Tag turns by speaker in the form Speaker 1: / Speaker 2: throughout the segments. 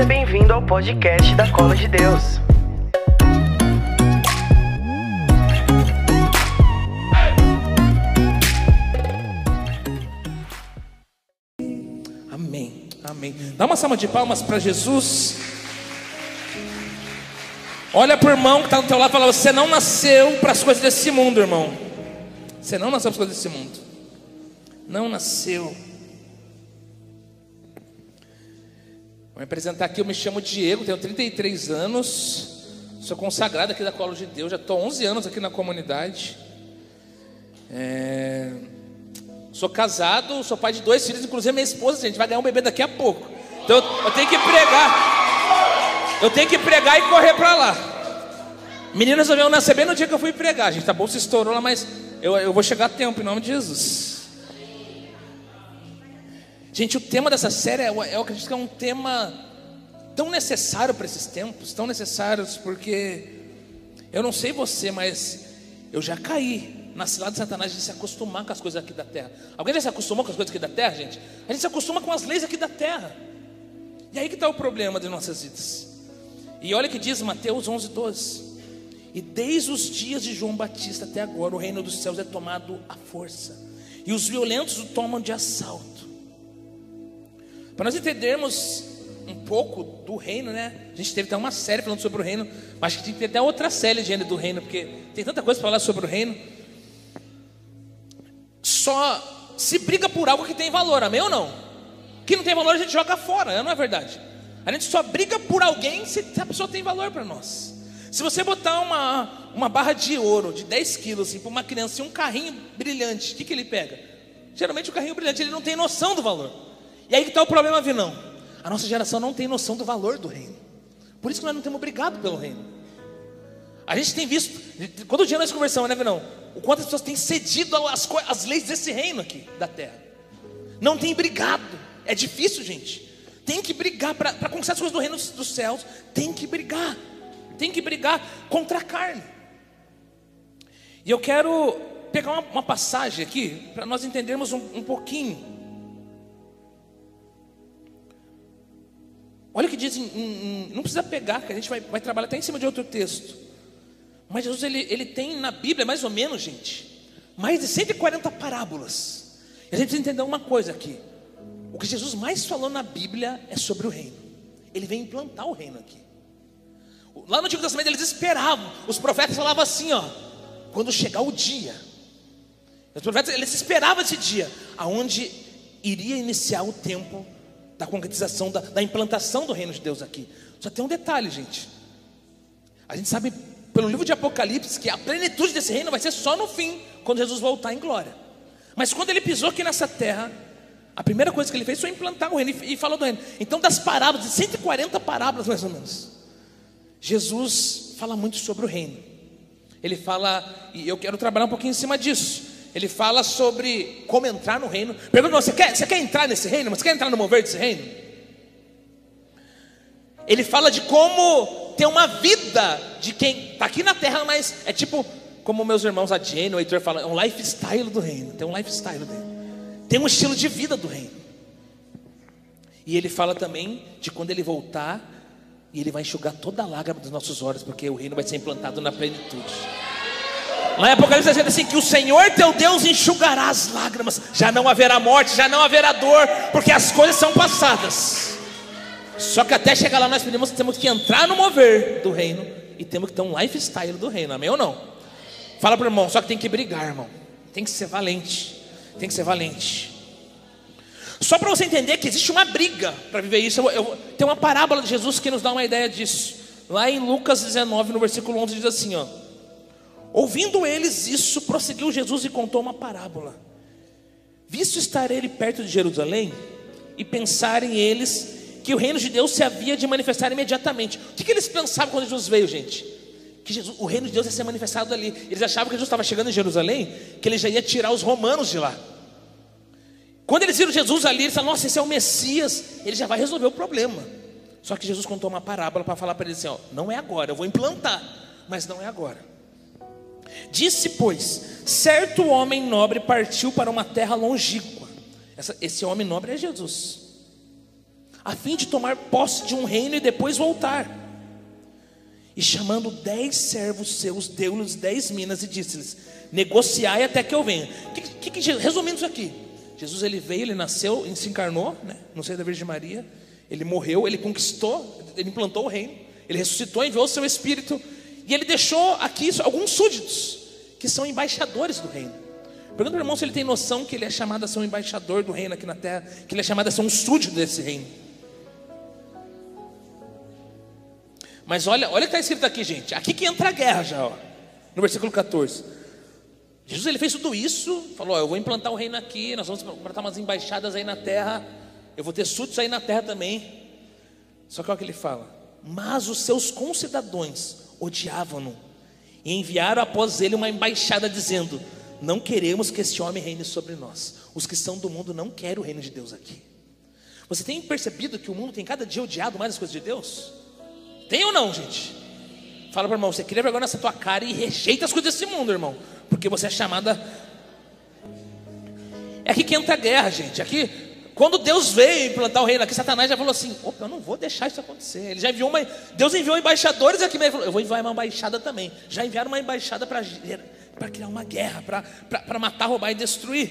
Speaker 1: Seja bem-vindo ao podcast da Cola de Deus.
Speaker 2: Amém. Amém. Dá uma salva de palmas para Jesus. Olha para o irmão que está do teu lado e fala: Você não nasceu para as coisas desse mundo, irmão. Você não nasceu para as coisas desse mundo. Não nasceu. Vou me apresentar aqui. Eu me chamo Diego, tenho 33 anos. Sou consagrado aqui da Colo de Deus. Já estou 11 anos aqui na comunidade. É... Sou casado, sou pai de dois filhos, inclusive minha esposa, gente, vai ganhar um bebê daqui a pouco. Então eu tenho que pregar. Eu tenho que pregar e correr para lá. Menina resolveu nascer bem no dia que eu fui pregar, gente. A bolsa estourou lá, mas eu, eu vou chegar a tempo, em nome de Jesus. Gente, o tema dessa série, é, eu acredito que é um tema tão necessário para esses tempos, tão necessários, porque eu não sei você, mas eu já caí na cilada de Satanás de se acostumar com as coisas aqui da terra. Alguém já se acostumou com as coisas aqui da terra, gente? A gente se acostuma com as leis aqui da terra. E aí que está o problema de nossas vidas. E olha que diz Mateus 11, 12. E desde os dias de João Batista até agora, o reino dos céus é tomado à força, e os violentos o tomam de assalto. Para nós entendermos um pouco do reino, né? A gente teve até uma série falando sobre o reino, mas acho que tem que ter até outra série de do reino, porque tem tanta coisa para falar sobre o reino. Só se briga por algo que tem valor, amém ou não? Que não tem valor a gente joga fora, não é verdade? A gente só briga por alguém se a pessoa tem valor para nós. Se você botar uma, uma barra de ouro de 10 quilos assim, para uma criança e um carrinho brilhante, o que, que ele pega? Geralmente o carrinho brilhante ele não tem noção do valor. E aí que está o problema, Vinão. A nossa geração não tem noção do valor do reino. Por isso que nós não temos brigado pelo reino. A gente tem visto, quando dia nós conversamos, né, Vinão? O quanto as pessoas têm cedido as leis desse reino aqui, da terra. Não tem brigado. É difícil, gente. Tem que brigar para conquistar as coisas do reino dos céus. Tem que brigar. Tem que brigar contra a carne. E eu quero pegar uma, uma passagem aqui para nós entendermos um, um pouquinho. Diz, em, em, não precisa pegar, que a gente vai, vai, trabalhar até em cima de outro texto. Mas Jesus ele, ele tem na Bíblia, mais ou menos, gente, mais de 140 parábolas. E a gente precisa entender uma coisa aqui. O que Jesus mais falou na Bíblia é sobre o reino. Ele vem implantar o reino aqui. Lá no Antigo Testamento eles esperavam. Os profetas falavam assim, ó, quando chegar o dia. Os profetas eles esperavam esse dia, aonde iria iniciar o tempo da concretização, da, da implantação do reino de Deus aqui. Só tem um detalhe, gente. A gente sabe pelo livro de Apocalipse que a plenitude desse reino vai ser só no fim, quando Jesus voltar em glória. Mas quando ele pisou aqui nessa terra, a primeira coisa que ele fez foi implantar o reino e falou do reino. Então, das parábolas, de 140 parábolas mais ou menos, Jesus fala muito sobre o reino. Ele fala, e eu quero trabalhar um pouquinho em cima disso. Ele fala sobre como entrar no reino. Pergunta: você quer, você quer entrar nesse reino? Você quer entrar no mover desse reino? Ele fala de como ter uma vida de quem está aqui na terra, mas é tipo, como meus irmãos, a Jane, o Heitor fala, é um lifestyle do reino. Tem um lifestyle reino. Tem um estilo de vida do reino. E ele fala também de quando ele voltar, e ele vai enxugar toda a lágrima dos nossos olhos, porque o reino vai ser implantado na plenitude. Lá em Apocalipse diz assim: que o Senhor teu Deus enxugará as lágrimas, já não haverá morte, já não haverá dor, porque as coisas são passadas. Só que até chegar lá nós pedimos, temos que entrar no mover do reino e temos que ter um lifestyle do reino, amém ou não? Fala para o irmão, só que tem que brigar, irmão. Tem que ser valente. Tem que ser valente. Só para você entender que existe uma briga para viver isso, eu, eu, tem uma parábola de Jesus que nos dá uma ideia disso. Lá em Lucas 19, no versículo 11, diz assim: ó. Ouvindo eles isso, prosseguiu Jesus e contou uma parábola. Visto estar ele perto de Jerusalém, e pensarem eles que o reino de Deus se havia de manifestar imediatamente. O que, que eles pensavam quando Jesus veio, gente? Que Jesus, o reino de Deus ia ser manifestado ali. Eles achavam que Jesus estava chegando em Jerusalém, que ele já ia tirar os romanos de lá. Quando eles viram Jesus ali, eles falaram: Nossa, esse é o Messias, ele já vai resolver o problema. Só que Jesus contou uma parábola para falar para eles assim: ó, Não é agora, eu vou implantar, mas não é agora. Disse, pois, certo homem nobre partiu para uma terra longínqua. Esse homem nobre é Jesus. a fim de tomar posse de um reino e depois voltar. E chamando dez servos seus, deu-lhes dez minas e disse-lhes: Negociai até que eu venha. Que, que, que, resumindo isso aqui, Jesus ele veio, ele nasceu, ele se encarnou, né, no seio da Virgem Maria, ele morreu, ele conquistou, ele implantou o reino, ele ressuscitou, enviou o seu Espírito, e ele deixou aqui alguns súditos, que são embaixadores do reino. Pergunta para o irmão se ele tem noção que ele é chamado a ser um embaixador do reino aqui na terra, que ele é chamado a ser um súdito desse reino. Mas olha, olha o que está escrito aqui, gente. Aqui que entra a guerra já, ó, no versículo 14. Jesus ele fez tudo isso, falou: ó, Eu vou implantar o reino aqui, nós vamos implantar umas embaixadas aí na terra, eu vou ter súditos aí na terra também. Só que olha o que ele fala: Mas os seus concidadãos odiavam-no e enviaram após ele uma embaixada dizendo: Não queremos que este homem reine sobre nós. Os que são do mundo não querem o reino de Deus aqui. Você tem percebido que o mundo tem cada dia odiado mais as coisas de Deus? Tem ou não, gente? Fala para o irmão, você cria vergonha nessa tua cara e rejeita as coisas desse mundo, irmão. Porque você é chamada. É aqui que entra a guerra, gente. Aqui, quando Deus veio implantar o reino aqui, Satanás já falou assim: opa, eu não vou deixar isso acontecer. Ele já enviou uma. Deus enviou embaixadores aqui, ele falou: eu vou enviar uma embaixada também. Já enviaram uma embaixada para criar uma guerra, para matar, roubar e destruir.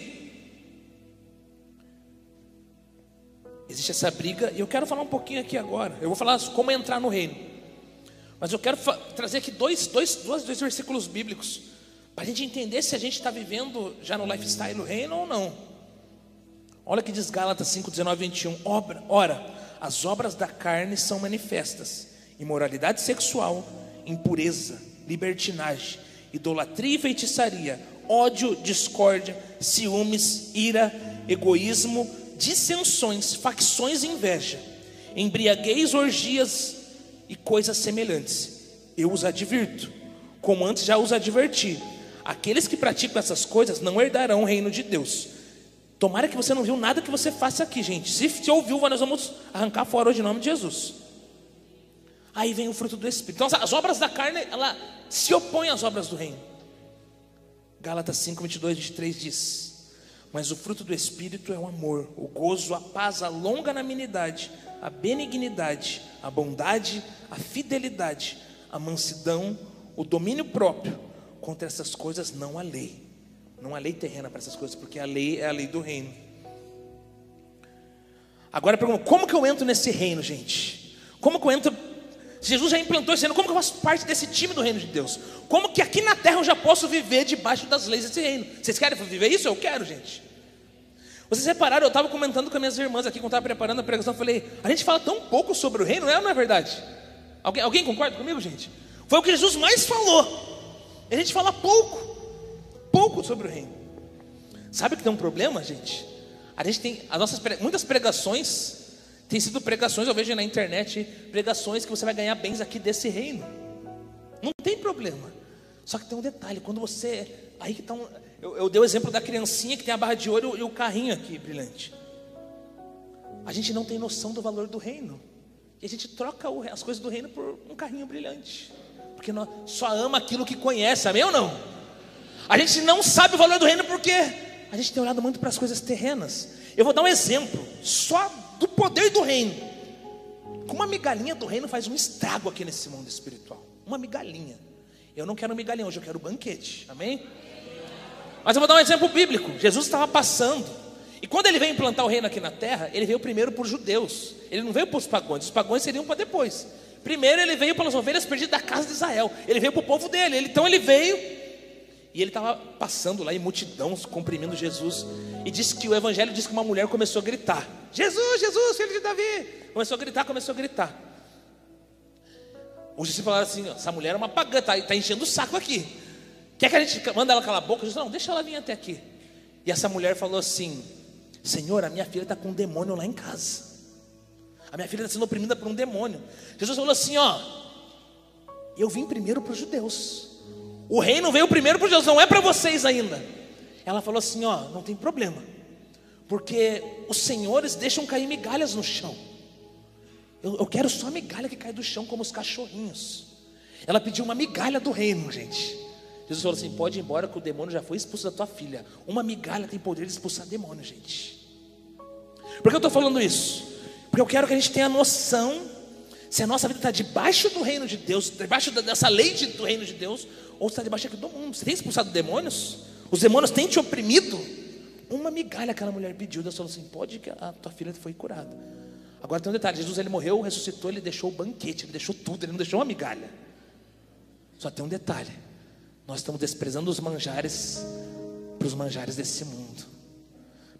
Speaker 2: Existe essa briga e eu quero falar um pouquinho aqui agora. Eu vou falar como entrar no reino. Mas eu quero trazer aqui dois, dois, dois, dois versículos bíblicos para a gente entender se a gente está vivendo já no lifestyle do reino ou não. Olha que diz Gálatas 5, 19 21. Obra, ora, as obras da carne são manifestas: imoralidade sexual, impureza, libertinagem, idolatria e feitiçaria, ódio, discórdia, ciúmes, ira, egoísmo, dissensões, facções e inveja, embriaguez, orgias e coisas semelhantes. Eu os advirto, como antes já os adverti. Aqueles que praticam essas coisas não herdarão o reino de Deus. Tomara que você não viu nada que você faça aqui, gente. Se te ouviu, nós vamos arrancar fora hoje em nome de Jesus. Aí vem o fruto do Espírito. Então, as obras da carne, ela se opõe às obras do reino. Gálatas 5, 22, 23 diz: Mas o fruto do Espírito é o amor, o gozo, a paz, a longanimidade, a benignidade, a bondade, a fidelidade, a mansidão, o domínio próprio. Contra essas coisas não há lei. Não há lei terrena para essas coisas, porque a lei é a lei do reino. Agora pergunta: como que eu entro nesse reino, gente? Como que eu entro? Jesus já implantou esse reino, como que eu faço parte desse time do reino de Deus? Como que aqui na terra eu já posso viver debaixo das leis desse reino? Vocês querem viver isso? Eu quero, gente. Vocês repararam, eu estava comentando com as minhas irmãs aqui, quando estava preparando a pregação, eu falei, a gente fala tão pouco sobre o reino, não é, não é verdade? Alguém, alguém concorda comigo, gente? Foi o que Jesus mais falou. A gente fala pouco, pouco sobre o reino. Sabe que tem um problema, gente? A gente tem as nossas muitas pregações têm sido pregações, eu vejo na internet, pregações que você vai ganhar bens aqui desse reino. Não tem problema. Só que tem um detalhe, quando você. Aí que está um, eu, eu dei o exemplo da criancinha que tem a barra de ouro e o carrinho aqui brilhante. A gente não tem noção do valor do reino. E a gente troca as coisas do reino por um carrinho brilhante. Porque nós só ama aquilo que conhece, amém ou não? A gente não sabe o valor do reino porque a gente tem olhado muito para as coisas terrenas. Eu vou dar um exemplo, só do poder do reino. Uma migalhinha do reino faz um estrago aqui nesse mundo espiritual. Uma migalhinha. Eu não quero migalhinha hoje, eu quero banquete. Amém? Mas eu vou dar um exemplo bíblico. Jesus estava passando. E quando ele veio implantar o reino aqui na terra, ele veio primeiro por judeus. Ele não veio para os pagões. Os pagões seriam para depois. Primeiro ele veio pelas ovelhas perdidas da casa de Israel. Ele veio para o povo dele. Ele, então ele veio e ele estava passando lá em multidão, comprimindo Jesus. E disse que o evangelho diz que uma mulher começou a gritar: Jesus, Jesus, filho de Davi. Começou a gritar, começou a gritar. Os discípulos falaram assim: essa mulher é uma pagã, está tá enchendo o saco aqui. Quer que a gente manda ela calar a boca? Jesus, não, deixa ela vir até aqui. E essa mulher falou assim: Senhor, a minha filha está com um demônio lá em casa. A minha filha está sendo oprimida por um demônio. Jesus falou assim: Ó, eu vim primeiro para os judeus. O reino veio primeiro para judeus, não é para vocês ainda. Ela falou assim: Ó, não tem problema, porque os senhores deixam cair migalhas no chão. Eu, eu quero só a migalha que cai do chão, como os cachorrinhos. Ela pediu uma migalha do reino, gente. Jesus falou assim: pode ir embora que o demônio já foi expulso da tua filha. Uma migalha tem poder de expulsar demônio, gente. Por que eu estou falando isso? Porque eu quero que a gente tenha noção se a nossa vida está debaixo do reino de Deus, debaixo dessa lei de, do reino de Deus, ou está debaixo aqui do mundo. Você tem expulsado demônios? Os demônios têm te oprimido? Uma migalha aquela mulher pediu, Deus falou assim: pode que a tua filha foi curada. Agora tem um detalhe: Jesus ele morreu, ressuscitou, ele deixou o banquete, ele deixou tudo, ele não deixou uma migalha. Só tem um detalhe: nós estamos desprezando os manjares para os manjares desse mundo,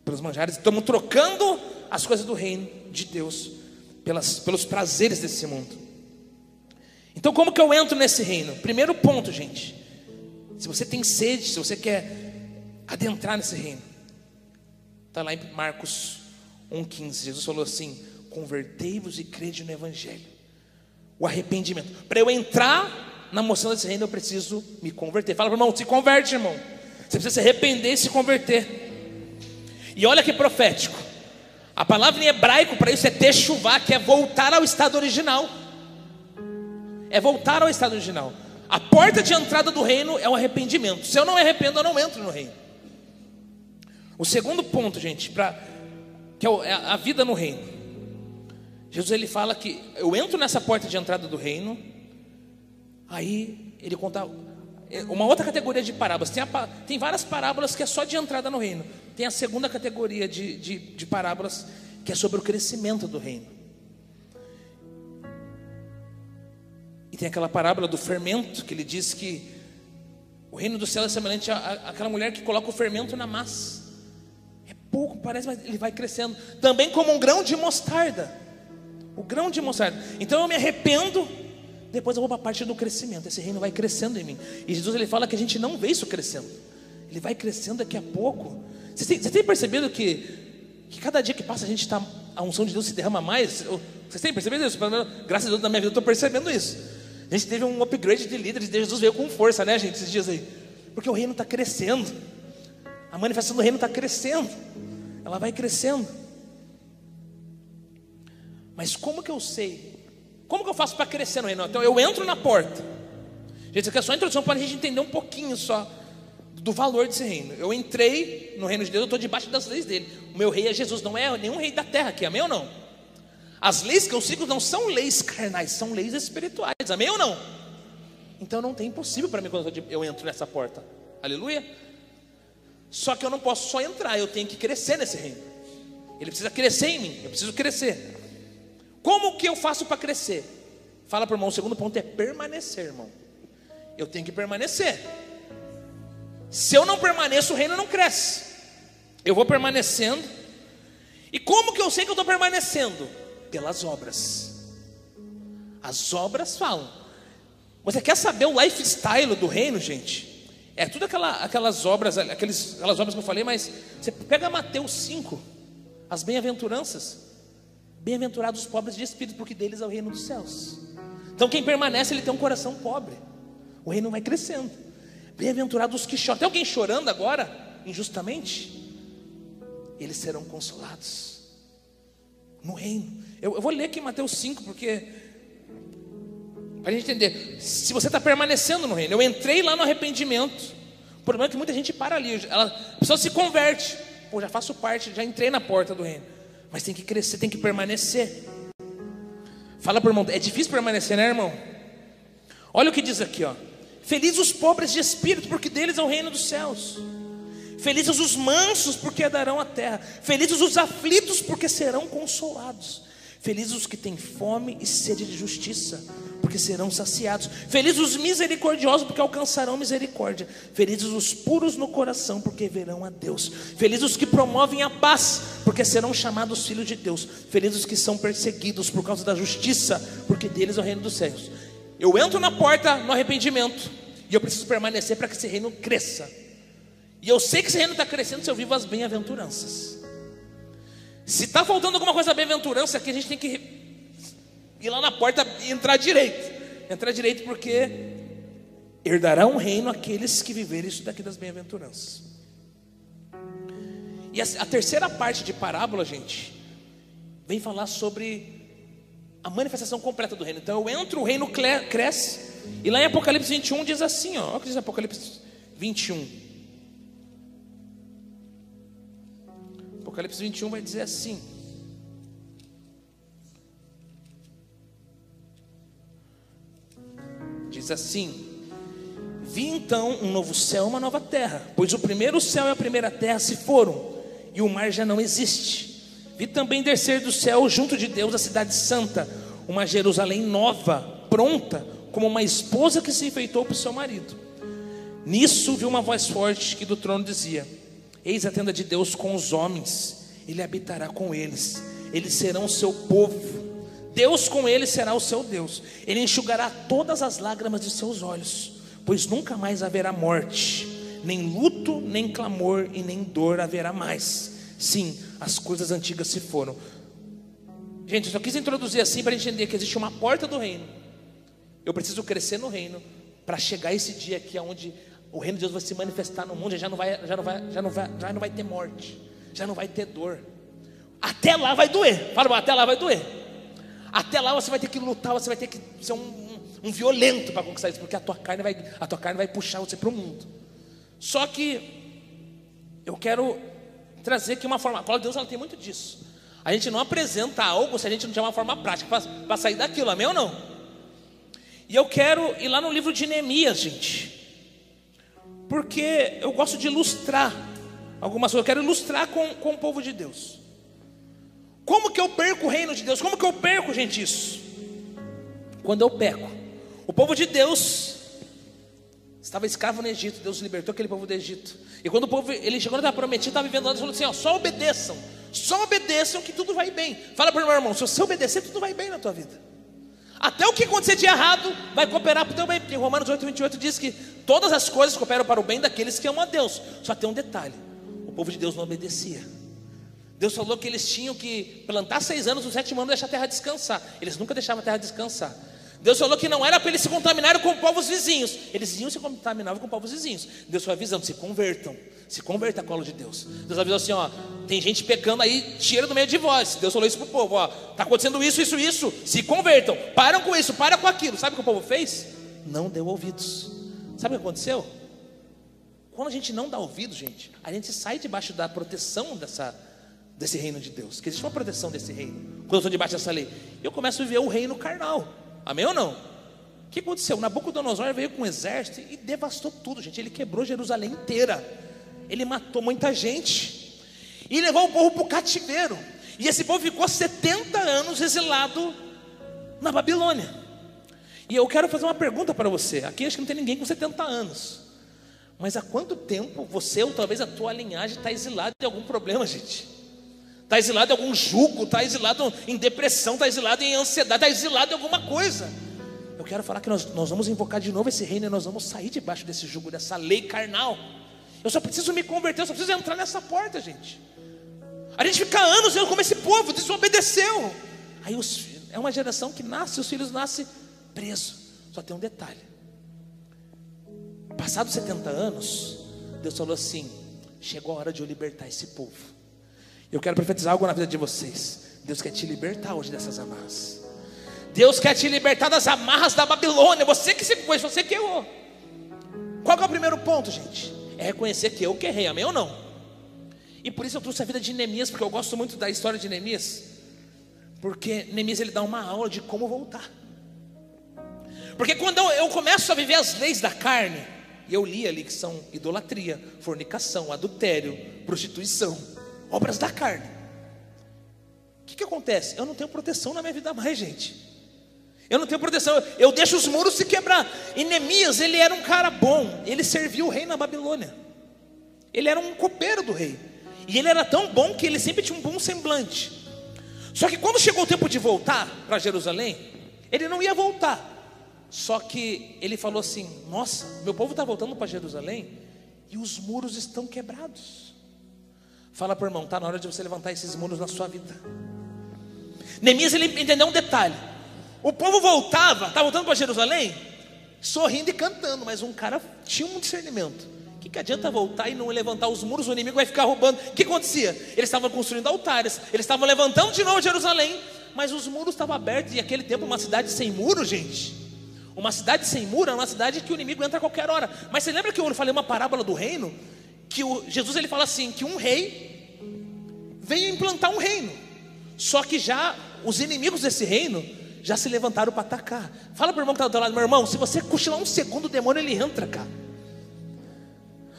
Speaker 2: pelos manjares, estamos trocando as coisas do reino de Deus pelas, pelos prazeres desse mundo. Então, como que eu entro nesse reino? Primeiro ponto, gente. Se você tem sede, se você quer adentrar nesse reino, está lá em Marcos 1,15. Jesus falou assim: Convertei-vos e crede no Evangelho. O arrependimento. Para eu entrar na moção desse reino, eu preciso me converter. Fala para irmão: se converte, irmão. Você precisa se arrepender e se converter. E olha que profético. A palavra em hebraico para isso é techuvá, que é voltar ao estado original. É voltar ao estado original. A porta de entrada do reino é o arrependimento. Se eu não me arrependo, eu não entro no reino. O segundo ponto, gente, para que é, é a vida no reino. Jesus ele fala que eu entro nessa porta de entrada do reino. Aí ele conta é, uma outra categoria de parábolas. Tem, a, tem, várias parábolas que é só de entrada no reino. Tem a segunda categoria de, de, de parábolas que é sobre o crescimento do reino. E tem aquela parábola do fermento que ele diz que o reino do céu é semelhante àquela mulher que coloca o fermento na massa. É pouco, parece, mas ele vai crescendo. Também como um grão de mostarda. O grão de mostarda. Então eu me arrependo depois eu vou para a parte do crescimento. Esse reino vai crescendo em mim. E Jesus ele fala que a gente não vê isso crescendo. Ele vai crescendo daqui a pouco. Você tem, você tem percebido que, que cada dia que passa a gente está. A unção de Deus se derrama mais? Vocês têm percebido isso? Graças a Deus na minha vida eu estou percebendo isso. A gente teve um upgrade de líderes, Jesus veio com força, né, gente, esses dias aí. Porque o reino está crescendo. A manifestação do reino está crescendo. Ela vai crescendo. Mas como que eu sei como que eu faço para crescer no reino? Então eu entro na porta. Gente, isso aqui é só a introdução para a gente entender um pouquinho só do valor desse reino. Eu entrei no reino de Deus, eu estou debaixo das leis dele. O meu rei é Jesus, não é nenhum rei da terra aqui, amém ou não? As leis que eu sigo não são leis carnais, são leis espirituais, amém ou não? Então não tem impossível para mim quando eu entro nessa porta, aleluia. Só que eu não posso só entrar, eu tenho que crescer nesse reino. Ele precisa crescer em mim, eu preciso crescer. Como que eu faço para crescer? Fala para o irmão, o segundo ponto é permanecer, irmão. Eu tenho que permanecer. Se eu não permaneço, o reino não cresce. Eu vou permanecendo. E como que eu sei que eu estou permanecendo? Pelas obras. As obras falam. Você quer saber o lifestyle do reino, gente? É tudo aquela, aquelas obras, aqueles, aquelas obras que eu falei, mas você pega Mateus 5, as bem-aventuranças. Bem-aventurados os pobres de espírito, porque deles é o reino dos céus. Então quem permanece, ele tem um coração pobre. O reino vai crescendo. Bem-aventurados os que choram. Tem alguém chorando agora, injustamente? Eles serão consolados no reino. Eu, eu vou ler aqui Mateus 5, porque para a gente entender, se você está permanecendo no reino, eu entrei lá no arrependimento. O problema é que muita gente para ali, ela, a pessoa se converte. Pô, já faço parte, já entrei na porta do reino. Mas tem que crescer, tem que permanecer. Fala para o irmão, é difícil permanecer, né, irmão? Olha o que diz aqui, ó. Felizes os pobres de espírito, porque deles é o reino dos céus. Felizes os mansos, porque darão a terra. Felizes os aflitos, porque serão consolados. Felizes os que têm fome e sede de justiça, porque serão saciados. Felizes os misericordiosos, porque alcançarão misericórdia. Felizes os puros no coração, porque verão a Deus. Felizes os que promovem a paz, porque serão chamados filhos de Deus. Felizes os que são perseguidos por causa da justiça, porque deles é o reino dos céus. Eu entro na porta no arrependimento, e eu preciso permanecer para que esse reino cresça. E eu sei que esse reino está crescendo se eu vivo as bem-aventuranças. Se está faltando alguma coisa bem-aventurança aqui, a gente tem que ir lá na porta e entrar direito. Entrar direito porque herdará um reino aqueles que viverem isso daqui das bem-aventuranças. E a, a terceira parte de parábola, gente, vem falar sobre a manifestação completa do reino. Então eu entro, o reino cresce. E lá em Apocalipse 21 diz assim, ó, olha o que diz Apocalipse 21. Apocalipse 21 vai dizer assim: Diz assim: Vi então um novo céu e uma nova terra, pois o primeiro céu e a primeira terra se foram, e o mar já não existe. Vi também descer do céu, junto de Deus, a cidade santa, uma Jerusalém nova, pronta, como uma esposa que se enfeitou para o seu marido. Nisso vi uma voz forte que do trono dizia: Eis a tenda de Deus com os homens, ele habitará com eles, eles serão o seu povo. Deus com eles será o seu Deus, ele enxugará todas as lágrimas de seus olhos pois nunca mais haverá morte, nem luto, nem clamor e nem dor haverá mais. Sim, as coisas antigas se foram. Gente, eu só quis introduzir assim para entender que existe uma porta do reino. Eu preciso crescer no reino para chegar esse dia aqui onde o reino de Deus vai se manifestar no mundo, já não vai, já não vai, já não vai, já não vai ter morte, já não vai ter dor. Até lá vai doer. Fala, até lá vai doer. Até lá você vai ter que lutar, você vai ter que ser um um violento para conquistar isso, porque a tua carne vai, a tua carne vai puxar você para o mundo. Só que eu quero trazer aqui uma forma, a palavra de Deus ela tem muito disso. A gente não apresenta algo se a gente não tiver uma forma prática para sair daquilo, amém ou não? E eu quero ir lá no livro de Neemias, gente. Porque eu gosto de ilustrar algumas coisas, eu quero ilustrar com, com o povo de Deus. Como que eu perco o reino de Deus? Como que eu perco, gente, isso? Quando eu peco, o povo de Deus estava escravo no Egito, Deus libertou aquele povo do Egito. E quando o povo, ele chegou na terra prometida, estava vivendo lá, ele falou assim: ó, só obedeçam, só obedeçam que tudo vai bem. Fala para o meu irmão: se você obedecer, tudo vai bem na tua vida. Até o que acontecer de errado vai cooperar para o teu bem. Porque Romanos 8, 28 diz que todas as coisas cooperam para o bem daqueles que amam a Deus. Só tem um detalhe: o povo de Deus não obedecia. Deus falou que eles tinham que plantar seis anos, no sétimo ano deixar a terra descansar. Eles nunca deixavam a terra descansar. Deus falou que não era para eles se contaminarem com povos vizinhos. Eles iam se contaminar com povos vizinhos. Deus foi avisando: se convertam. Se converta a colo de Deus. Deus avisou assim: ó, tem gente pecando aí, tira do meio de vós. Deus falou isso para o povo: ó, está acontecendo isso, isso, isso. Se convertam. Param com isso, para com aquilo. Sabe o que o povo fez? Não deu ouvidos. Sabe o que aconteceu? Quando a gente não dá ouvido, gente, a gente sai debaixo da proteção dessa, desse reino de Deus. Que existe uma proteção desse reino. Quando eu estou debaixo dessa lei, eu começo a viver o reino carnal. Amém ou não? O que aconteceu? Nabucodonosor veio com um exército e devastou tudo, gente. Ele quebrou Jerusalém inteira. Ele matou muita gente. E levou o povo para o cativeiro. E esse povo ficou 70 anos exilado na Babilônia. E eu quero fazer uma pergunta para você. Aqui acho que não tem ninguém com 70 anos. Mas há quanto tempo você, ou talvez a tua linhagem, está exilado de algum problema, gente? Está exilado em algum jugo, está exilado em depressão, está exilado em ansiedade, está exilado em alguma coisa. Eu quero falar que nós, nós vamos invocar de novo esse reino e nós vamos sair debaixo desse jugo, dessa lei carnal. Eu só preciso me converter, eu só preciso entrar nessa porta, gente. A gente fica anos vendo como esse povo desobedeceu. Aí os, é uma geração que nasce, os filhos nascem presos. Só tem um detalhe. Passados 70 anos, Deus falou assim: chegou a hora de eu libertar esse povo. Eu quero profetizar algo na vida de vocês. Deus quer te libertar hoje dessas amarras. Deus quer te libertar das amarras da Babilônia. Você que se foi, você que errou. Qual é o primeiro ponto, gente? É reconhecer que eu que errei, amém ou não? E por isso eu trouxe a vida de Neemias, porque eu gosto muito da história de Neemias. Porque Neemias ele dá uma aula de como voltar. Porque quando eu começo a viver as leis da carne, e eu li ali que são idolatria, fornicação, adultério, prostituição obras da carne. O que, que acontece? Eu não tenho proteção na minha vida mais, gente. Eu não tenho proteção, eu deixo os muros se quebrar. E Neemias, ele era um cara bom, ele serviu o rei na Babilônia. Ele era um copeiro do rei. E ele era tão bom que ele sempre tinha um bom semblante. Só que quando chegou o tempo de voltar para Jerusalém, ele não ia voltar. Só que ele falou assim: Nossa, meu povo está voltando para Jerusalém e os muros estão quebrados. Fala para o irmão, está na hora de você levantar esses muros na sua vida. Neemias ele entendeu um detalhe. O povo voltava, estava voltando para Jerusalém, sorrindo e cantando, mas um cara tinha um discernimento. O que, que adianta voltar e não levantar os muros? O inimigo vai ficar roubando. O que acontecia? Eles estavam construindo altares, eles estavam levantando de novo Jerusalém, mas os muros estavam abertos. E aquele tempo, uma cidade sem muro, gente. Uma cidade sem muro é uma cidade que o inimigo entra a qualquer hora. Mas você lembra que eu falei uma parábola do reino? Que o, Jesus ele fala assim: que um rei veio implantar um reino. Só que já os inimigos desse reino já se levantaram para atacar. Fala para o irmão que está do teu lado, meu irmão, se você cochilar um segundo, o demônio ele entra, cara.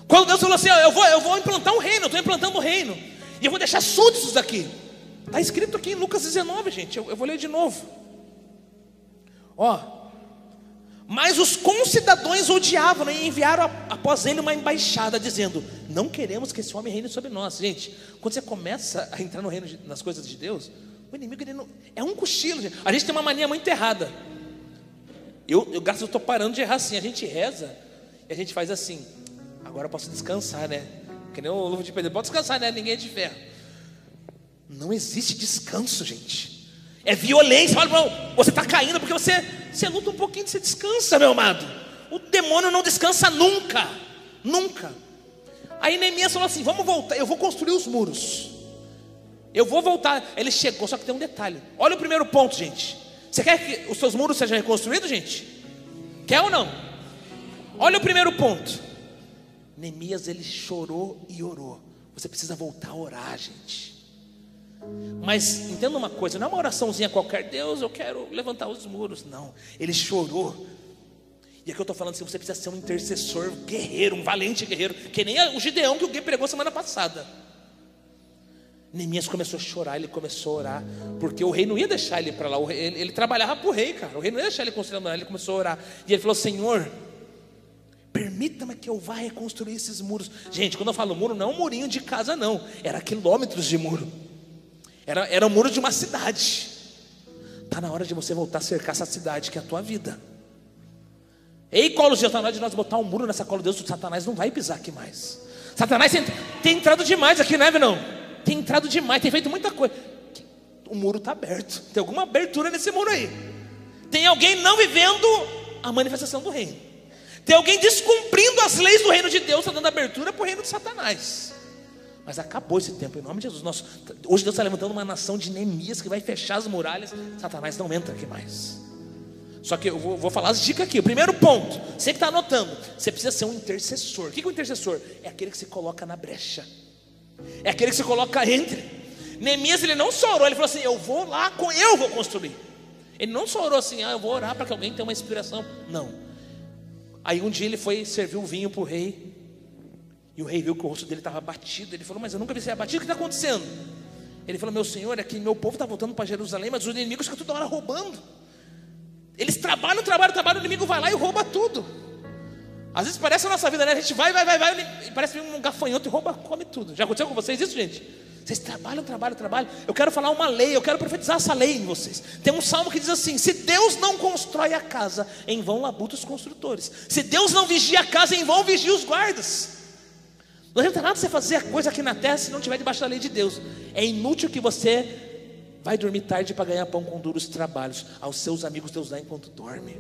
Speaker 2: Quando Deus falou assim, eu vou, eu vou implantar um reino, eu estou implantando um reino, e eu vou deixar súditos aqui. Está escrito aqui em Lucas 19, gente, eu, eu vou ler de novo. Ó, mas os concidadãos odiavam e enviaram após ele uma embaixada, dizendo: Não queremos que esse homem reine sobre nós. Gente, quando você começa a entrar no reino, de, nas coisas de Deus, o inimigo não, é um cochilo. Gente. A gente tem uma mania muito errada. Eu, eu graças estou parando de errar assim. A gente reza e a gente faz assim. Agora eu posso descansar, né? Que nem o luvo de Pedro. Pode descansar, né? Ninguém é de ferro. Não existe descanso, gente. É violência. Olha, irmão, você está caindo porque você, você luta um pouquinho, você descansa, meu amado. O demônio não descansa nunca. Nunca. Aí Neemias falou assim: vamos voltar, eu vou construir os muros. Eu vou voltar. Ele chegou, só que tem um detalhe. Olha o primeiro ponto, gente. Você quer que os seus muros sejam reconstruídos, gente? Quer ou não? Olha o primeiro ponto. Neemias ele chorou e orou. Você precisa voltar a orar, gente. Mas entenda uma coisa, não é uma oraçãozinha qualquer, Deus, eu quero levantar os muros. Não, ele chorou. E aqui eu estou falando assim: você precisa ser um intercessor guerreiro, um valente guerreiro, que nem o Gideão que o Gui pregou semana passada. Neemias começou a chorar, ele começou a orar, porque o rei não ia deixar ele para lá, ele, ele, trabalhava para o rei, cara, o rei não ia deixar ele construir ele começou a orar, e ele falou: Senhor, permita-me que eu vá reconstruir esses muros. Gente, quando eu falo muro, não é um murinho de casa, não, era quilômetros de muro. Era, era o muro de uma cidade. Está na hora de você voltar a cercar essa cidade que é a tua vida. Ei, colo de Satanás, de nós botar um muro nessa cola de Deus, o Satanás não vai pisar aqui mais. Satanás tem, tem entrado demais aqui, né, não? Tem entrado demais, tem feito muita coisa. O muro está aberto. Tem alguma abertura nesse muro aí. Tem alguém não vivendo a manifestação do reino. Tem alguém descumprindo as leis do reino de Deus, está dando abertura para o reino de Satanás. Mas acabou esse tempo, em nome de Jesus. Nosso, hoje Deus está levantando uma nação de Neemias que vai fechar as muralhas. Satanás não entra aqui mais. Só que eu vou, vou falar as dicas aqui. O primeiro ponto, você que está anotando, você precisa ser um intercessor. O que é um intercessor? É aquele que se coloca na brecha, é aquele que se coloca entre. Neemias ele não só orou, ele falou assim: Eu vou lá, eu vou construir. Ele não só orou assim, ah, eu vou orar para que alguém tenha uma inspiração. Não. Aí um dia ele foi servir o vinho para o rei. E o rei viu que o rosto dele estava batido. Ele falou: Mas eu nunca vi você abatido, o que está acontecendo? Ele falou: Meu senhor, é que meu povo está voltando para Jerusalém, mas os inimigos ficam toda hora roubando. Eles trabalham, trabalham, trabalham, o inimigo vai lá e rouba tudo. Às vezes parece a nossa vida, né? A gente vai, vai, vai, vai, e parece um gafanhoto e rouba, come tudo. Já aconteceu com vocês isso, gente? Vocês trabalham, trabalham, trabalham. Eu quero falar uma lei, eu quero profetizar essa lei em vocês. Tem um salmo que diz assim: Se Deus não constrói a casa, em vão labuta os construtores. Se Deus não vigia a casa, em vão vigia os guardas. Não adianta nada você fazer a coisa aqui na terra se não estiver debaixo da lei de Deus. É inútil que você vai dormir tarde para ganhar pão com duros trabalhos. Aos seus amigos Deus dá enquanto dorme.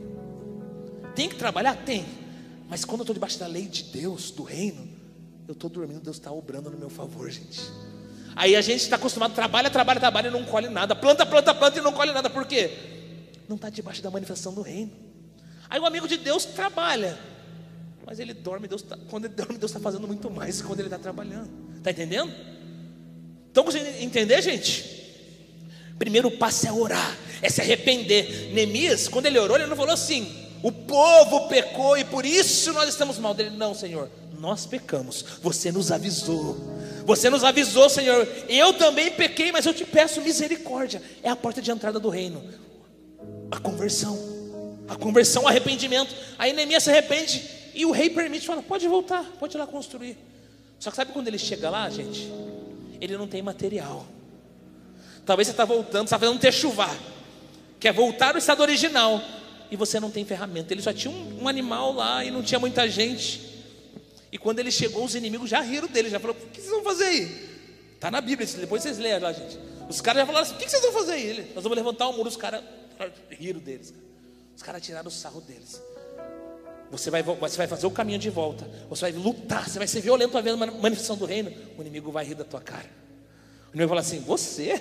Speaker 2: Tem que trabalhar? Tem. Mas quando eu estou debaixo da lei de Deus, do reino, eu estou dormindo, Deus está obrando no meu favor, gente. Aí a gente está acostumado, trabalha, trabalha, trabalha e não colhe nada. Planta, planta, planta e não colhe nada. Por quê? Não está debaixo da manifestação do reino. Aí o amigo de Deus trabalha, mas ele dorme, Deus tá, quando ele dorme, Deus está fazendo muito mais que quando ele está trabalhando. Está entendendo? Então, você entender, gente? Primeiro passo é orar, é se arrepender. Neemias, quando ele orou, ele não falou assim: o povo pecou e por isso nós estamos mal. Ele, não, Senhor, nós pecamos, você nos avisou. Você nos avisou, Senhor. Eu também pequei, mas eu te peço misericórdia. É a porta de entrada do reino. A conversão. A conversão, o arrependimento. Aí Neemias se arrepende e o rei permite, fala: pode voltar, pode ir lá construir. Só que sabe quando ele chega lá, gente? Ele não tem material. Talvez você está voltando, está fazendo um techuvar, quer voltar ao estado original, e você não tem ferramenta. Ele só tinha um, um, animal lá e não tinha muita gente. E quando ele chegou, os inimigos já riram dele, já falaram: o que vocês vão fazer aí? Está na Bíblia, depois vocês leem lá, gente. Os caras já falaram assim: o que vocês vão fazer aí? Ele, Nós vamos levantar o um muro, os caras riram deles. Os caras tiraram o sarro deles. Você vai, você vai fazer o caminho de volta. Você vai lutar, você vai ser violento para ver a manifestação do reino. O inimigo vai rir da tua cara. O inimigo vai falar assim: Você,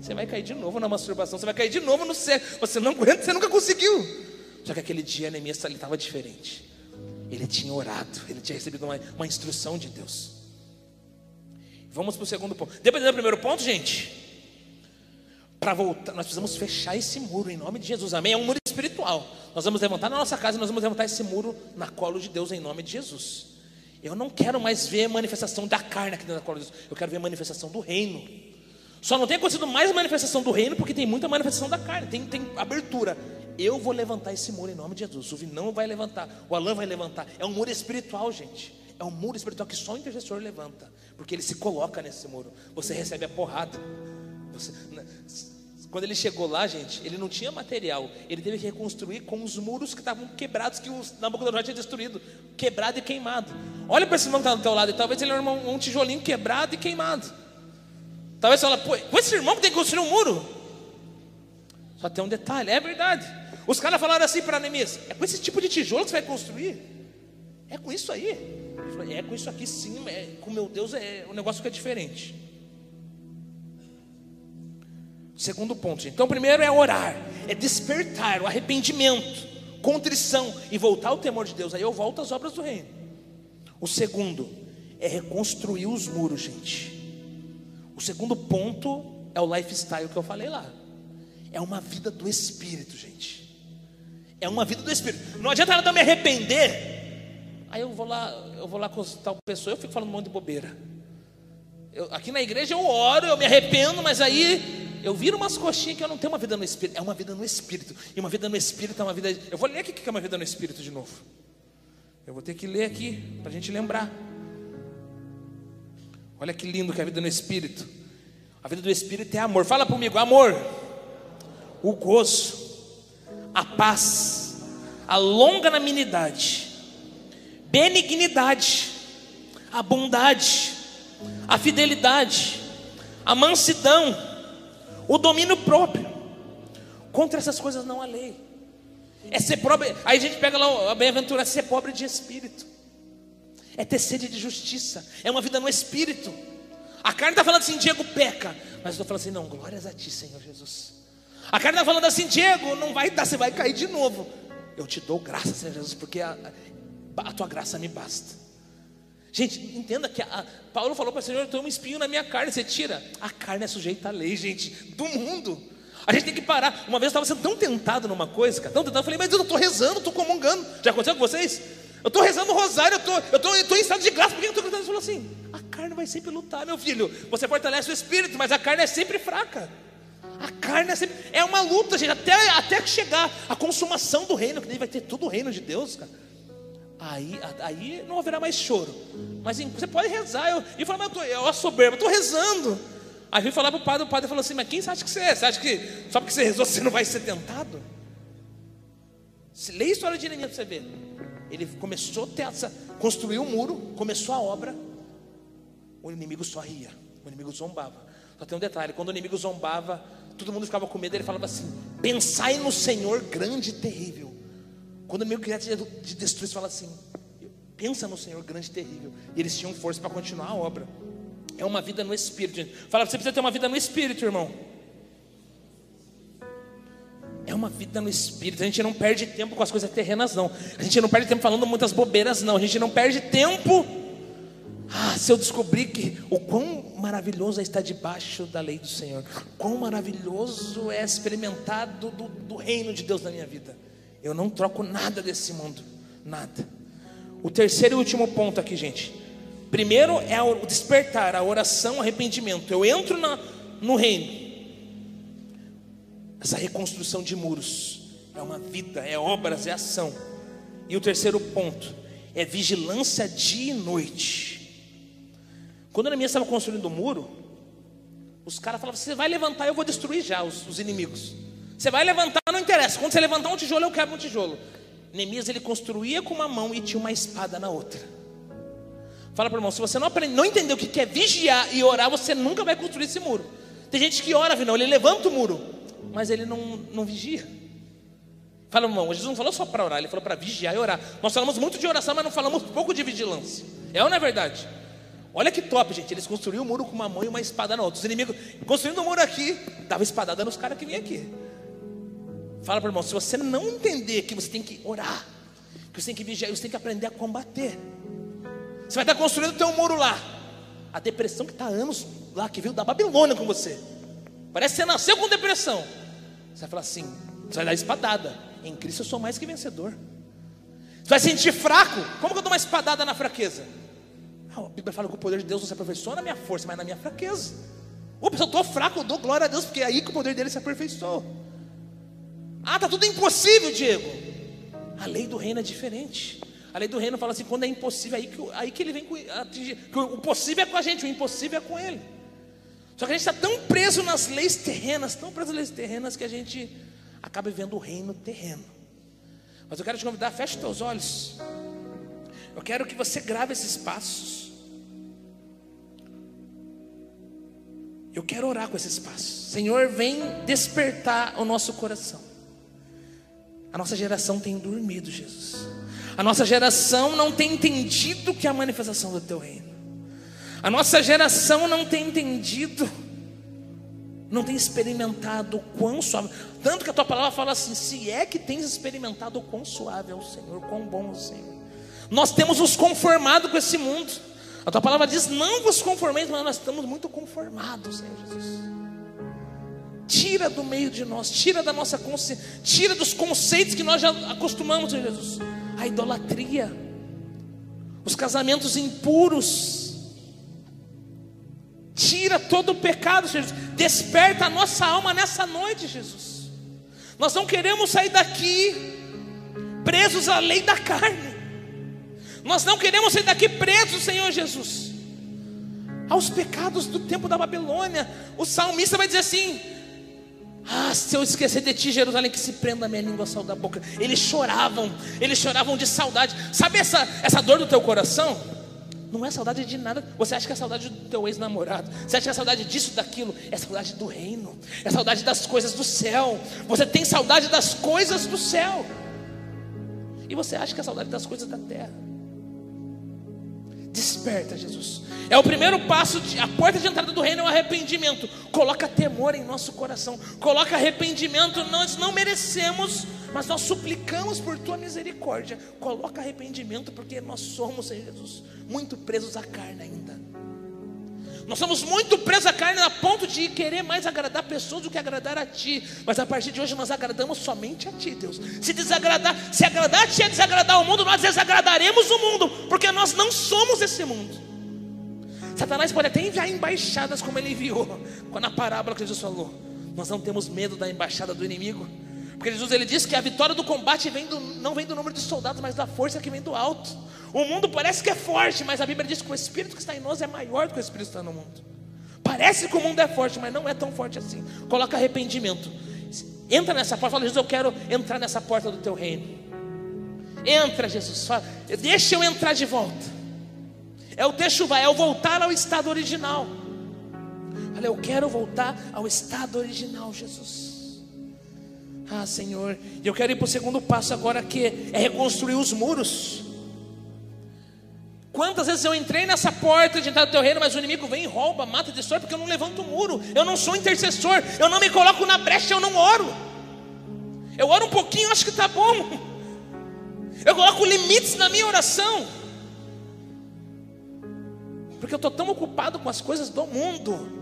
Speaker 2: você vai cair de novo na masturbação, você vai cair de novo no céu. Você não aguenta, você nunca conseguiu. Só que aquele dia Neemias estava diferente. Ele tinha orado, ele tinha recebido uma, uma instrução de Deus. Vamos para o segundo ponto. Dependendo do primeiro ponto, gente. para voltar, nós precisamos fechar esse muro em nome de Jesus, amém? É um muro espiritual. Nós vamos levantar na nossa casa nós vamos levantar esse muro na colo de Deus em nome de Jesus. Eu não quero mais ver manifestação da carne aqui dentro da colo de Deus, eu quero ver manifestação do reino. Só não tem acontecido mais manifestação do reino porque tem muita manifestação da carne, tem, tem abertura. Eu vou levantar esse muro em nome de Jesus. O Vinão vai levantar, o Alain vai levantar. É um muro espiritual, gente. É um muro espiritual que só o intercessor levanta, porque ele se coloca nesse muro. Você recebe a porrada. Você, quando ele chegou lá, gente, ele não tinha material. Ele teve que reconstruir com os muros que estavam quebrados, que o Nabucodonosor tinha destruído, quebrado e queimado. Olha para esse irmão que está do teu lado, e talvez ele era um, um tijolinho quebrado e queimado. Talvez você fale, pô, com esse irmão que tem que construir um muro. Só tem um detalhe, é verdade. Os caras falaram assim para Neemias: é com esse tipo de tijolo que você vai construir? É com isso aí. Ele falou, é com isso aqui sim, é, com meu Deus é, o negócio fica diferente. Segundo ponto. Então, primeiro é orar, é despertar o arrependimento, contrição e voltar ao temor de Deus. Aí eu volto às obras do reino. O segundo é reconstruir os muros, gente. O segundo ponto é o lifestyle que eu falei lá. É uma vida do espírito, gente. É uma vida do espírito. Não adianta nada me arrepender. Aí eu vou lá, eu vou lá com tal pessoa, eu fico falando um monte de bobeira. Eu, aqui na igreja eu oro, eu me arrependo, mas aí eu viro umas coxinhas que eu não tenho uma vida no espírito, é uma vida no espírito. E uma vida no espírito é uma vida. Eu vou ler aqui o que é uma vida no espírito de novo. Eu vou ter que ler aqui para a gente lembrar. Olha que lindo que é a vida no espírito. A vida do espírito é amor. Fala comigo, amor. O gozo, a paz, a longanimidade, benignidade, a bondade, a fidelidade, a mansidão, o domínio próprio. Contra essas coisas não há lei. É ser pobre. Aí a gente pega lá a bem-aventura, é ser pobre de espírito. É ter sede de justiça. É uma vida no espírito. A carne está falando assim, Diego peca. Mas eu estou falando assim, não, glórias a ti, Senhor Jesus. A carne está falando assim, Diego, não vai dar, você vai cair de novo. Eu te dou graça, Senhor Jesus, porque a, a tua graça me basta. Gente, entenda que a, Paulo falou para o Senhor: tenho um espinho na minha carne. Você tira. A carne é sujeita à lei, gente, do mundo. A gente tem que parar. Uma vez eu estava sendo tão tentado numa coisa, cara, tão tentado. Eu falei, mas eu estou rezando, estou comungando. Já aconteceu com vocês? Eu estou rezando o rosário, eu estou em estado de graça, por que eu estou cantando? Ele falou assim: a carne vai sempre lutar, meu filho. Você fortalece o espírito, mas a carne é sempre fraca. A carne é sempre. É uma luta, gente, até, até chegar a consumação do reino, que daí vai ter todo o reino de Deus, cara. Aí, aí não haverá mais choro. Mas você pode rezar. Eu, e falar, mas eu, tô, eu soberba, estou rezando. Aí fui falar para o padre, o padre falou assim: Mas quem você acha que você é? Você acha que só porque você rezou você não vai ser tentado? Se lê a história de Neemias para você ver. Ele começou a ter essa, construiu um muro, começou a obra. O inimigo só ria, o inimigo zombava. Só tem um detalhe: quando o inimigo zombava, todo mundo ficava com medo. Ele falava assim: Pensai no Senhor grande e terrível quando o inimigo queria te destruir, fala assim: pensa no Senhor grande e terrível. E eles tinham força para continuar a obra. É uma vida no espírito. Fala, você precisa ter uma vida no espírito, irmão. É uma vida no espírito. A gente não perde tempo com as coisas terrenas, não. A gente não perde tempo falando muitas bobeiras, não. A gente não perde tempo. Ah, se eu descobrir que o quão maravilhoso é estar debaixo da lei do Senhor, quão maravilhoso é experimentar do, do, do reino de Deus na minha vida. Eu não troco nada desse mundo, nada. O terceiro e último ponto aqui, gente. Primeiro é o despertar, a oração, o arrependimento. Eu entro na, no reino. Essa reconstrução de muros é uma vida, é obras, é ação. E o terceiro ponto é vigilância dia e noite. Quando a Neemias estava construindo o muro, os caras falavam: Você vai levantar, eu vou destruir já os, os inimigos. Você vai levantar, não interessa. Quando você levantar um tijolo, eu quebro um tijolo. Neemias ele construía com uma mão e tinha uma espada na outra. Fala para o irmão, se você não aprende, não entender o que é vigiar e orar, você nunca vai construir esse muro. Tem gente que ora, não, ele levanta o muro, mas ele não, não vigia. Fala, irmão, Jesus não falou só para orar, ele falou para vigiar e orar. Nós falamos muito de oração, mas não falamos pouco de vigilância. É ou não é verdade? Olha que top, gente. Eles construíram o muro com uma mão e uma espada na outra. Os inimigos, construindo o muro aqui, dava espadada nos caras que vinham aqui. Fala para o irmão, se você não entender que você tem que orar, que você tem que vigiar, você tem que aprender a combater. Você vai estar construindo o teu muro lá. A depressão que está anos lá, que veio da Babilônia com você. Parece que você nasceu com depressão. Você vai falar assim: você vai dar espadada. Em Cristo eu sou mais que vencedor. Você vai sentir fraco. Como que eu dou uma espadada na fraqueza? Ah, a Bíblia fala que o poder de Deus não se aperfeiçoa na minha força, mas na minha fraqueza. Opa, eu estou fraco, eu dou glória a Deus, porque é aí que o poder dele se aperfeiçoou. Ah, tá tudo impossível, Diego. A lei do reino é diferente. A lei do reino fala assim: quando é impossível, aí que, aí que ele vem atingir. O possível é com a gente, o impossível é com ele. Só que a gente está tão preso nas leis terrenas, tão preso nas leis terrenas, que a gente acaba vivendo o reino terreno. Mas eu quero te convidar, feche teus olhos. Eu quero que você grave esses passos. Eu quero orar com esses passos. Senhor, vem despertar o nosso coração. A nossa geração tem dormido, Jesus. A nossa geração não tem entendido que é a manifestação do teu reino. A nossa geração não tem entendido, não tem experimentado o quão suave. Tanto que a tua palavra fala assim: se é que tens experimentado o quão suave é o Senhor, quão bom é o Senhor. Nós temos nos conformado com esse mundo. A tua palavra diz: não vos conformeis, mas nós estamos muito conformados, Senhor Jesus. Tira do meio de nós, tira da nossa consciência, tira dos conceitos que nós já acostumamos, Senhor Jesus. A idolatria, os casamentos impuros, Tira todo o pecado, Jesus. Desperta a nossa alma nessa noite, Jesus. Nós não queremos sair daqui presos à lei da carne. Nós não queremos sair daqui presos, Senhor Jesus, aos pecados do tempo da Babilônia. O salmista vai dizer assim: Ah, se eu esquecer de ti, Jerusalém, que se prenda a minha língua sal da boca. Eles choravam, eles choravam de saudade. Sabe essa, essa dor do teu coração? Não é saudade de nada. Você acha que é saudade do teu ex-namorado? Você acha que é saudade disso, daquilo? É saudade do reino. É saudade das coisas do céu. Você tem saudade das coisas do céu. E você acha que é saudade das coisas da terra? Desperta, Jesus. É o primeiro passo, de, a porta de entrada do reino é o arrependimento. Coloca temor em nosso coração. Coloca arrependimento. Nós não merecemos mas nós suplicamos por tua misericórdia. Coloca arrependimento, porque nós somos, Senhor Jesus, muito presos à carne ainda. Nós somos muito presos à carne a ponto de querer mais agradar pessoas do que agradar a Ti. Mas a partir de hoje nós agradamos somente a Ti, Deus. Se desagradar, se agradar a Ti é desagradar o mundo, nós desagradaremos o mundo, porque nós não somos esse mundo. Satanás pode até enviar embaixadas como ele enviou, quando a parábola que Jesus falou. Nós não temos medo da embaixada do inimigo, porque Jesus ele diz que a vitória do combate vem do, não vem do número de soldados, mas da força que vem do alto. O mundo parece que é forte, mas a Bíblia diz que o Espírito que está em nós é maior do que o Espírito que está no mundo. Parece que o mundo é forte, mas não é tão forte assim. Coloca arrependimento. Entra nessa porta, fala, Jesus, eu quero entrar nessa porta do teu reino. Entra, Jesus, fala, deixa eu entrar de volta. É o vai, é o voltar ao estado original. Olha, eu quero voltar ao estado original, Jesus. Ah, Senhor, eu quero ir para o segundo passo agora, que é reconstruir os muros. Quantas vezes eu entrei nessa porta de entrar no teu reino, mas o inimigo vem e rouba, mata, destrói, porque eu não levanto o muro, eu não sou intercessor, eu não me coloco na brecha, eu não oro. Eu oro um pouquinho, acho que está bom. Eu coloco limites na minha oração, porque eu estou tão ocupado com as coisas do mundo.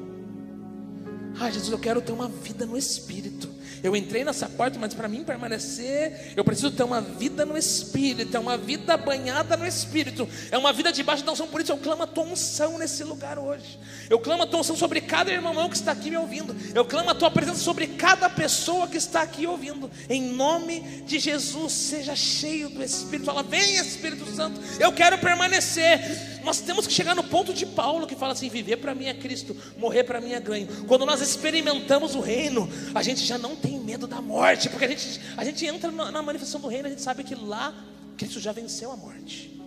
Speaker 2: Ah, Jesus, eu quero ter uma vida no Espírito. Eu entrei nessa porta, mas para mim permanecer, eu preciso ter uma vida no Espírito, é uma vida banhada no Espírito, é uma vida debaixo da unção. Por isso eu clamo a tua unção nesse lugar hoje. Eu clamo a tua unção sobre cada irmão que está aqui me ouvindo. Eu clamo a tua presença sobre cada pessoa que está aqui ouvindo. Em nome de Jesus, seja cheio do Espírito. Fala, vem Espírito Santo, eu quero permanecer. Nós temos que chegar no ponto de Paulo que fala assim: viver para mim é Cristo, morrer para mim é ganho. Quando nós experimentamos o reino, a gente já não tem medo da morte, porque a gente, a gente entra na manifestação do reino, a gente sabe que lá Cristo já venceu a morte.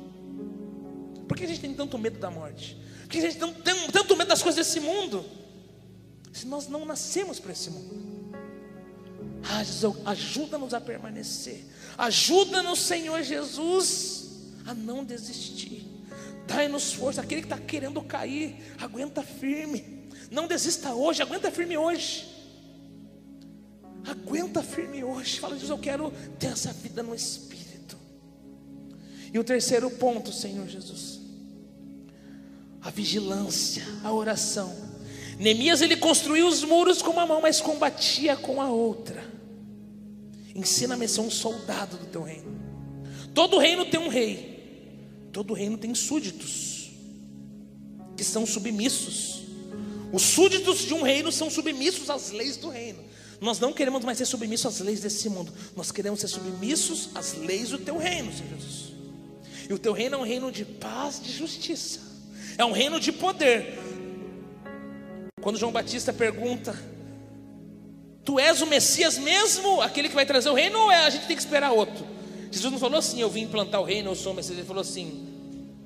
Speaker 2: Por que a gente tem tanto medo da morte? Por que a gente tem, tanto medo das coisas desse mundo? Se nós não nascemos para esse mundo. Ah, ajuda-nos a permanecer. Ajuda-nos, Senhor Jesus, a não desistir. Dai-nos força. Aquele que está querendo cair, aguenta firme. Não desista hoje, aguenta firme hoje. Aguenta firme hoje. Fala, Jesus, eu quero ter essa vida no Espírito. E o terceiro ponto, Senhor Jesus, a vigilância, a oração. Neemias ele construiu os muros com uma mão, mas combatia com a outra. Ensina-me a ser um soldado do teu reino. Todo reino tem um rei, todo reino tem súditos, que são submissos. Os súditos de um reino são submissos às leis do reino. Nós não queremos mais ser submissos às leis desse mundo, nós queremos ser submissos às leis do teu reino, Senhor Jesus. E o teu reino é um reino de paz, de justiça, é um reino de poder. Quando João Batista pergunta, Tu és o Messias mesmo, aquele que vai trazer o reino, ou é, a gente tem que esperar outro? Jesus não falou assim, eu vim implantar o reino, eu sou o Messias. Ele falou assim: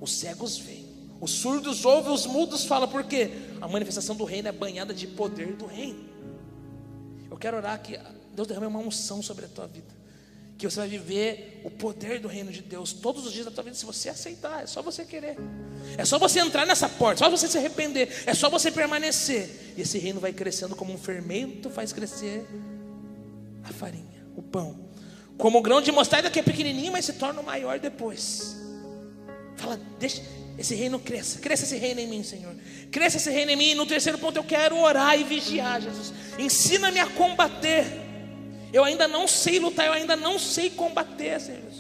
Speaker 2: os cegos veem, os surdos ouvem, os mudos falam, porque a manifestação do reino é banhada de poder do reino. Eu quero orar que Deus derrame uma unção sobre a tua vida. Que você vai viver o poder do reino de Deus todos os dias da tua vida, se você aceitar, é só você querer, é só você entrar nessa porta, é só você se arrepender, é só você permanecer, e esse reino vai crescendo como um fermento faz crescer a farinha, o pão, como o grão de mostarda que é pequenininho, mas se torna maior depois. Fala, deixa esse reino cresça, cresça esse reino em mim, Senhor. Cresça esse reino em mim. E no terceiro ponto eu quero orar e vigiar, Jesus. Ensina-me a combater eu ainda não sei lutar, eu ainda não sei combater, Senhor.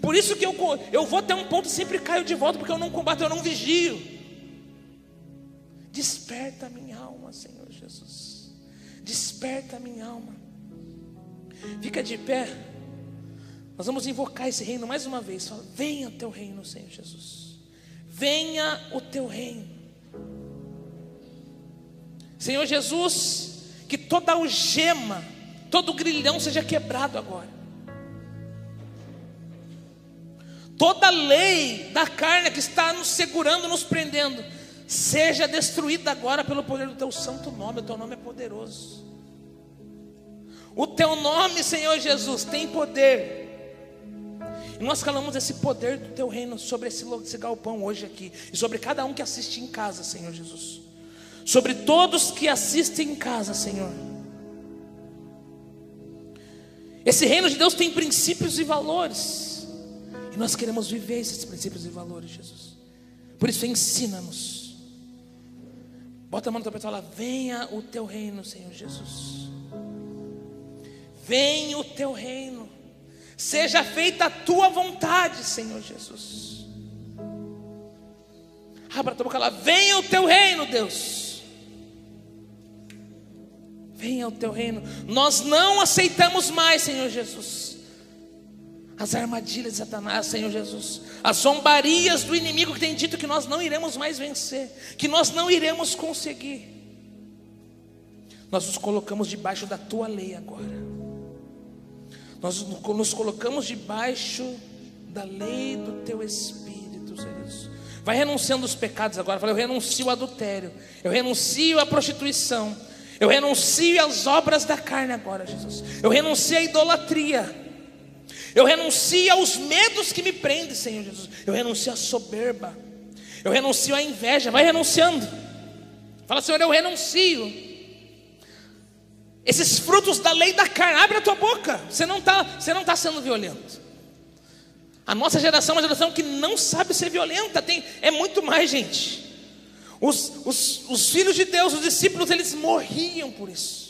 Speaker 2: Por isso que eu, eu vou até um ponto e sempre caio de volta, porque eu não combato, eu não vigio. Desperta a minha alma, Senhor Jesus. Desperta a minha alma. Fica de pé. Nós vamos invocar esse reino mais uma vez. Fala, venha o teu reino, Senhor Jesus. Venha o teu reino. Senhor Jesus, que toda algema todo grilhão seja quebrado agora. Toda lei da carne que está nos segurando, nos prendendo, seja destruída agora pelo poder do teu santo nome. O teu nome é poderoso. O teu nome, Senhor Jesus, tem poder. Nós calamos esse poder do teu reino sobre esse, esse galpão hoje aqui. E sobre cada um que assiste em casa, Senhor Jesus. Sobre todos que assistem em casa, Senhor. Esse reino de Deus tem princípios e valores. E nós queremos viver esses princípios e valores, Jesus. Por isso, ensina-nos. Bota a mão no teu peito e fala: Venha o teu reino, Senhor Jesus. Venha o teu reino. Seja feita a tua vontade, Senhor Jesus. Abra a tua boca lá. Venha o teu reino, Deus. Venha o teu reino. Nós não aceitamos mais, Senhor Jesus, as armadilhas de Satanás, Senhor Jesus, as zombarias do inimigo que tem dito que nós não iremos mais vencer, que nós não iremos conseguir. Nós nos colocamos debaixo da tua lei agora. Nós nos colocamos debaixo da lei do teu Espírito, Jesus. Vai renunciando os pecados agora. Fala, eu renuncio ao adultério, eu renuncio à prostituição, eu renuncio às obras da carne agora, Jesus. Eu renuncio à idolatria. Eu renuncio aos medos que me prendem, Senhor Jesus. Eu renuncio à soberba. Eu renuncio à inveja. Vai renunciando. Fala, Senhor, eu renuncio. Esses frutos da lei da carne, abre a tua boca. Você não está, está sendo violento. A nossa geração é uma geração que não sabe ser violenta. Tem, é muito mais, gente. Os, os, os filhos de Deus, os discípulos, eles morriam por isso.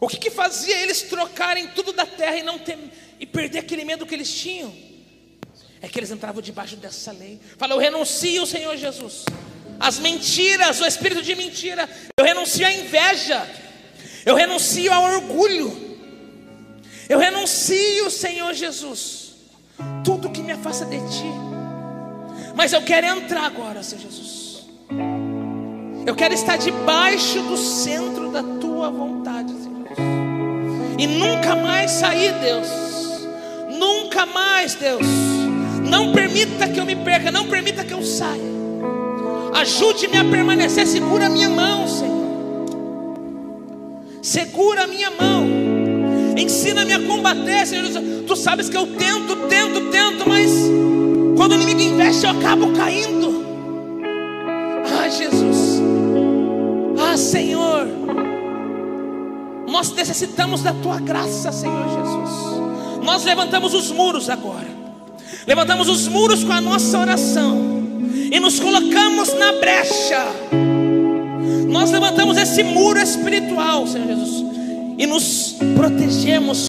Speaker 2: O que, que fazia eles trocarem tudo da terra e não ter, e perder aquele medo que eles tinham? É que eles entravam debaixo dessa lei. Fala, eu renuncio, Senhor Jesus, as mentiras, o espírito de mentira. Eu renuncio à inveja. Eu renuncio ao orgulho. Eu renuncio, Senhor Jesus, tudo que me afasta de Ti. Mas eu quero entrar agora, Senhor Jesus. Eu quero estar debaixo do centro da tua vontade, Senhor. E nunca mais sair, Deus. Nunca mais, Deus. Não permita que eu me perca, não permita que eu saia. Ajude-me a permanecer, segura a minha mão, Senhor. Segura a minha mão. Ensina-me a combater, Senhor. Tu sabes que eu tento, tento, tento, mas quando o inimigo investe, eu acabo caindo. Ah, Jesus. Ah, Senhor. Nós necessitamos da tua graça, Senhor Jesus. Nós levantamos os muros agora. Levantamos os muros com a nossa oração e nos colocamos na brecha. Nós levantamos esse muro espiritual, Senhor Jesus, e nos protegemos